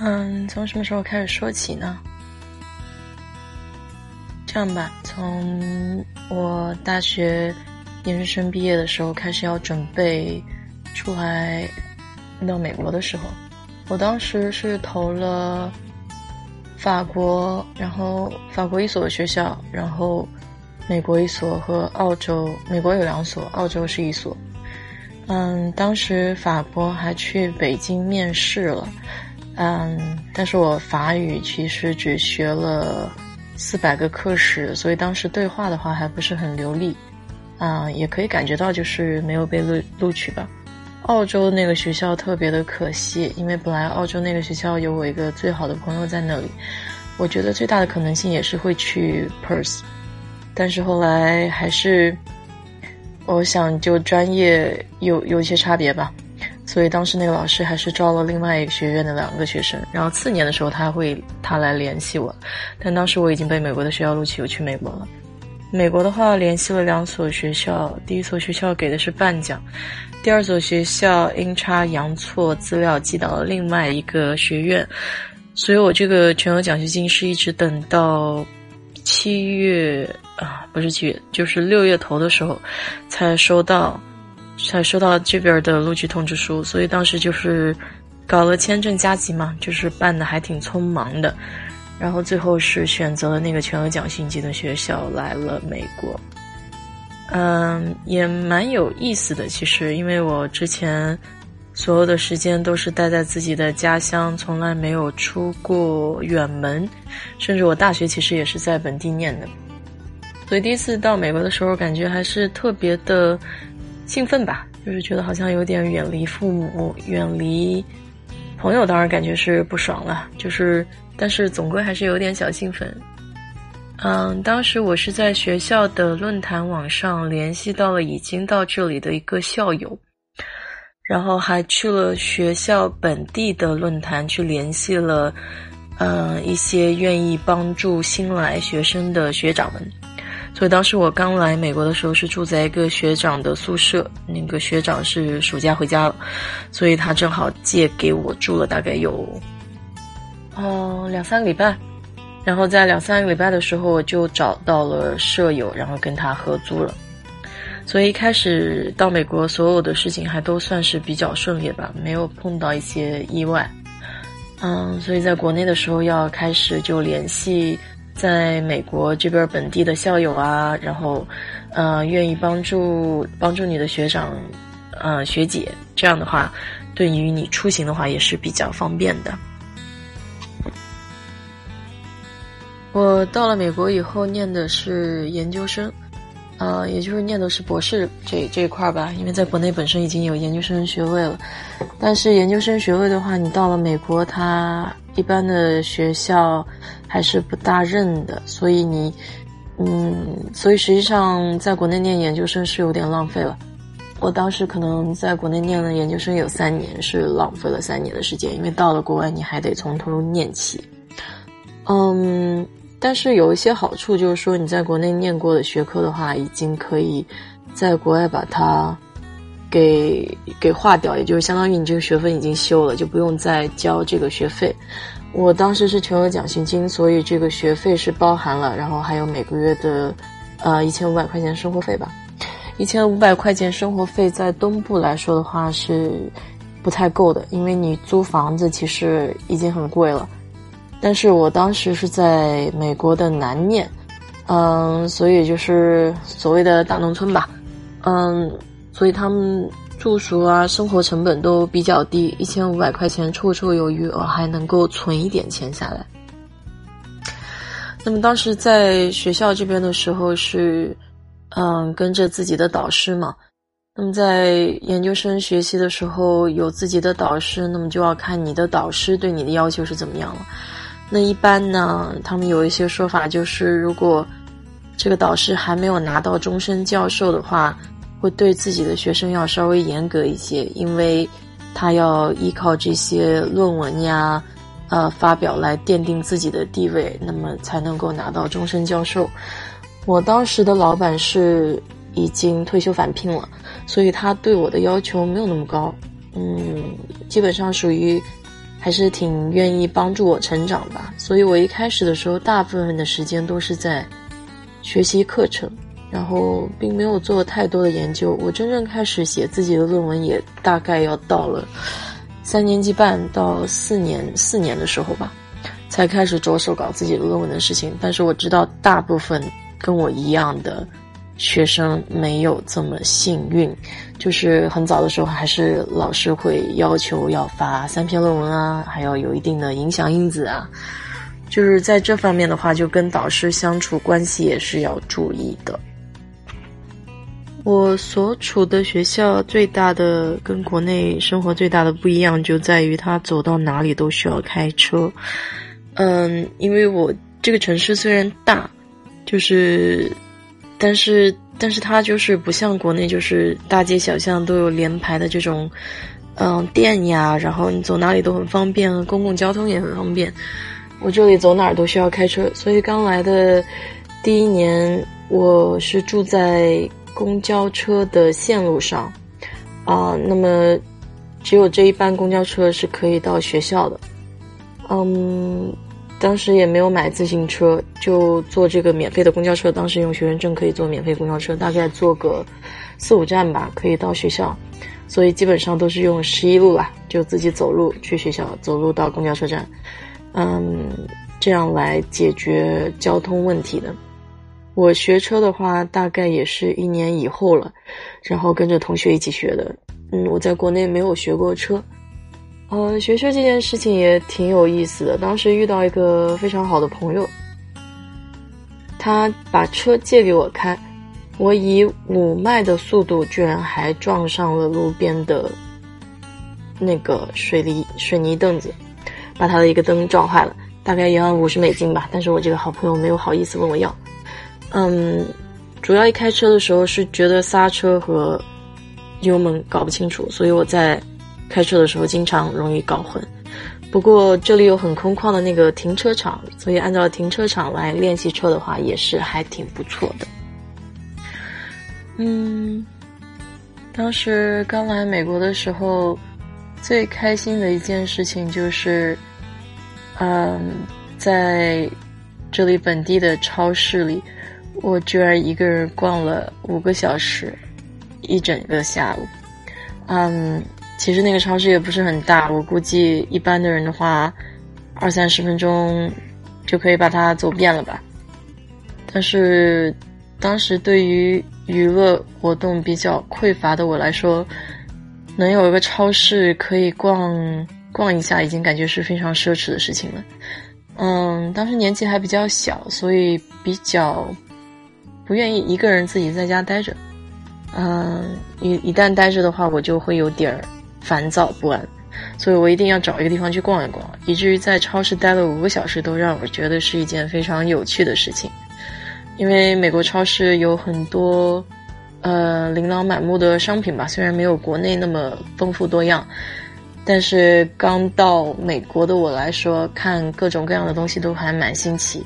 嗯，从什么时候开始说起呢？这样吧，从我大学研究生毕业的时候开始要准备出来到美国的时候，我当时是投了法国，然后法国一所学校，然后美国一所和澳洲，美国有两所，澳洲是一所。嗯，当时法国还去北京面试了。嗯，但是我法语其实只学了四百个课时，所以当时对话的话还不是很流利，啊，也可以感觉到就是没有被录录取吧。澳洲那个学校特别的可惜，因为本来澳洲那个学校有我一个最好的朋友在那里，我觉得最大的可能性也是会去 Perth，但是后来还是，我想就专业有有一些差别吧。所以当时那个老师还是招了另外一个学院的两个学生，然后次年的时候他会他来联系我，但当时我已经被美国的学校录取，我去美国了。美国的话联系了两所学校，第一所学校给的是半奖，第二所学校阴差阳错资料寄到了另外一个学院，所以我这个全额奖学金是一直等到七月啊，不是七月，就是六月头的时候才收到。才收到这边的录取通知书，所以当时就是搞了签证加急嘛，就是办的还挺匆忙的，然后最后是选择了那个全额奖学金的学校来了美国。嗯，也蛮有意思的，其实因为我之前所有的时间都是待在自己的家乡，从来没有出过远门，甚至我大学其实也是在本地念的，所以第一次到美国的时候，感觉还是特别的。兴奋吧，就是觉得好像有点远离父母、远离朋友，当然感觉是不爽了。就是，但是总归还是有点小兴奋。嗯，当时我是在学校的论坛网上联系到了已经到这里的一个校友，然后还去了学校本地的论坛去联系了，嗯，一些愿意帮助新来学生的学长们。所以当时我刚来美国的时候是住在一个学长的宿舍，那个学长是暑假回家了，所以他正好借给我住了大概有，哦两三个礼拜，然后在两三个礼拜的时候我就找到了舍友，然后跟他合租了，所以一开始到美国所有的事情还都算是比较顺利吧，没有碰到一些意外，嗯，所以在国内的时候要开始就联系。在美国这边本地的校友啊，然后，呃，愿意帮助帮助你的学长，呃，学姐，这样的话，对于你出行的话也是比较方便的。我到了美国以后念的是研究生，呃，也就是念的是博士这这一块儿吧，因为在国内本身已经有研究生学位了，但是研究生学位的话，你到了美国，它一般的学校。还是不大认的，所以你，嗯，所以实际上在国内念研究生是有点浪费了。我当时可能在国内念了研究生有三年，是浪费了三年的时间，因为到了国外你还得从头念起。嗯，但是有一些好处，就是说你在国内念过的学科的话，已经可以在国外把它给给划掉，也就是相当于你这个学分已经修了，就不用再交这个学费。我当时是全额奖学金，所以这个学费是包含了，然后还有每个月的，呃，一千五百块钱生活费吧。一千五百块钱生活费在东部来说的话是不太够的，因为你租房子其实已经很贵了。但是我当时是在美国的南面，嗯，所以就是所谓的大农村吧，嗯，所以他们。住宿啊，生活成本都比较低，一千五百块钱绰绰有余，我还能够存一点钱下来。那么当时在学校这边的时候是，嗯，跟着自己的导师嘛。那么在研究生学习的时候有自己的导师，那么就要看你的导师对你的要求是怎么样了。那一般呢，他们有一些说法就是，如果这个导师还没有拿到终身教授的话。会对自己的学生要稍微严格一些，因为他要依靠这些论文呀，呃，发表来奠定自己的地位，那么才能够拿到终身教授。我当时的老板是已经退休返聘了，所以他对我的要求没有那么高，嗯，基本上属于还是挺愿意帮助我成长吧。所以我一开始的时候，大部分的时间都是在学习课程，然后并没有做太多的研究。我真正开始写自己的论文，也大概要到了三年级半到四年四年的时候吧，才开始着手搞自己的论文的事情。但是我知道，大部分跟我一样的。学生没有这么幸运，就是很早的时候还是老师会要求要发三篇论文啊，还要有一定的影响因子啊，就是在这方面的话，就跟导师相处关系也是要注意的。我所处的学校最大的跟国内生活最大的不一样，就在于它走到哪里都需要开车。嗯，因为我这个城市虽然大，就是。但是，但是它就是不像国内，就是大街小巷都有连排的这种，嗯，店呀，然后你走哪里都很方便，公共交通也很方便。我这里走哪儿都需要开车，所以刚来的第一年，我是住在公交车的线路上，啊，那么只有这一班公交车是可以到学校的，嗯。当时也没有买自行车，就坐这个免费的公交车。当时用学生证可以坐免费公交车，大概坐个四五站吧，可以到学校。所以基本上都是用十一路吧，就自己走路去学校，走路到公交车站，嗯，这样来解决交通问题的。我学车的话，大概也是一年以后了，然后跟着同学一起学的。嗯，我在国内没有学过车。呃，学车这件事情也挺有意思的。当时遇到一个非常好的朋友，他把车借给我开，我以五迈的速度，居然还撞上了路边的那个水泥水泥凳子，把他的一个灯撞坏了，大概要五十美金吧。但是我这个好朋友没有好意思问我要。嗯，主要一开车的时候是觉得刹车和油门搞不清楚，所以我在。开车的时候经常容易搞混，不过这里有很空旷的那个停车场，所以按照停车场来练习车的话，也是还挺不错的。嗯，当时刚来美国的时候，最开心的一件事情就是，嗯，在这里本地的超市里，我居然一个人逛了五个小时，一整个下午。嗯。其实那个超市也不是很大，我估计一般的人的话，二三十分钟就可以把它走遍了吧。但是当时对于娱乐活动比较匮乏的我来说，能有一个超市可以逛逛一下，已经感觉是非常奢侈的事情了。嗯，当时年纪还比较小，所以比较不愿意一个人自己在家待着。嗯，一一旦待着的话，我就会有点儿。烦躁不安，所以我一定要找一个地方去逛一逛，以至于在超市待了五个小时，都让我觉得是一件非常有趣的事情。因为美国超市有很多，呃，琳琅满目的商品吧，虽然没有国内那么丰富多样，但是刚到美国的我来说，看各种各样的东西都还蛮新奇，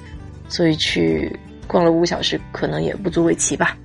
所以去逛了五小时，可能也不足为奇吧。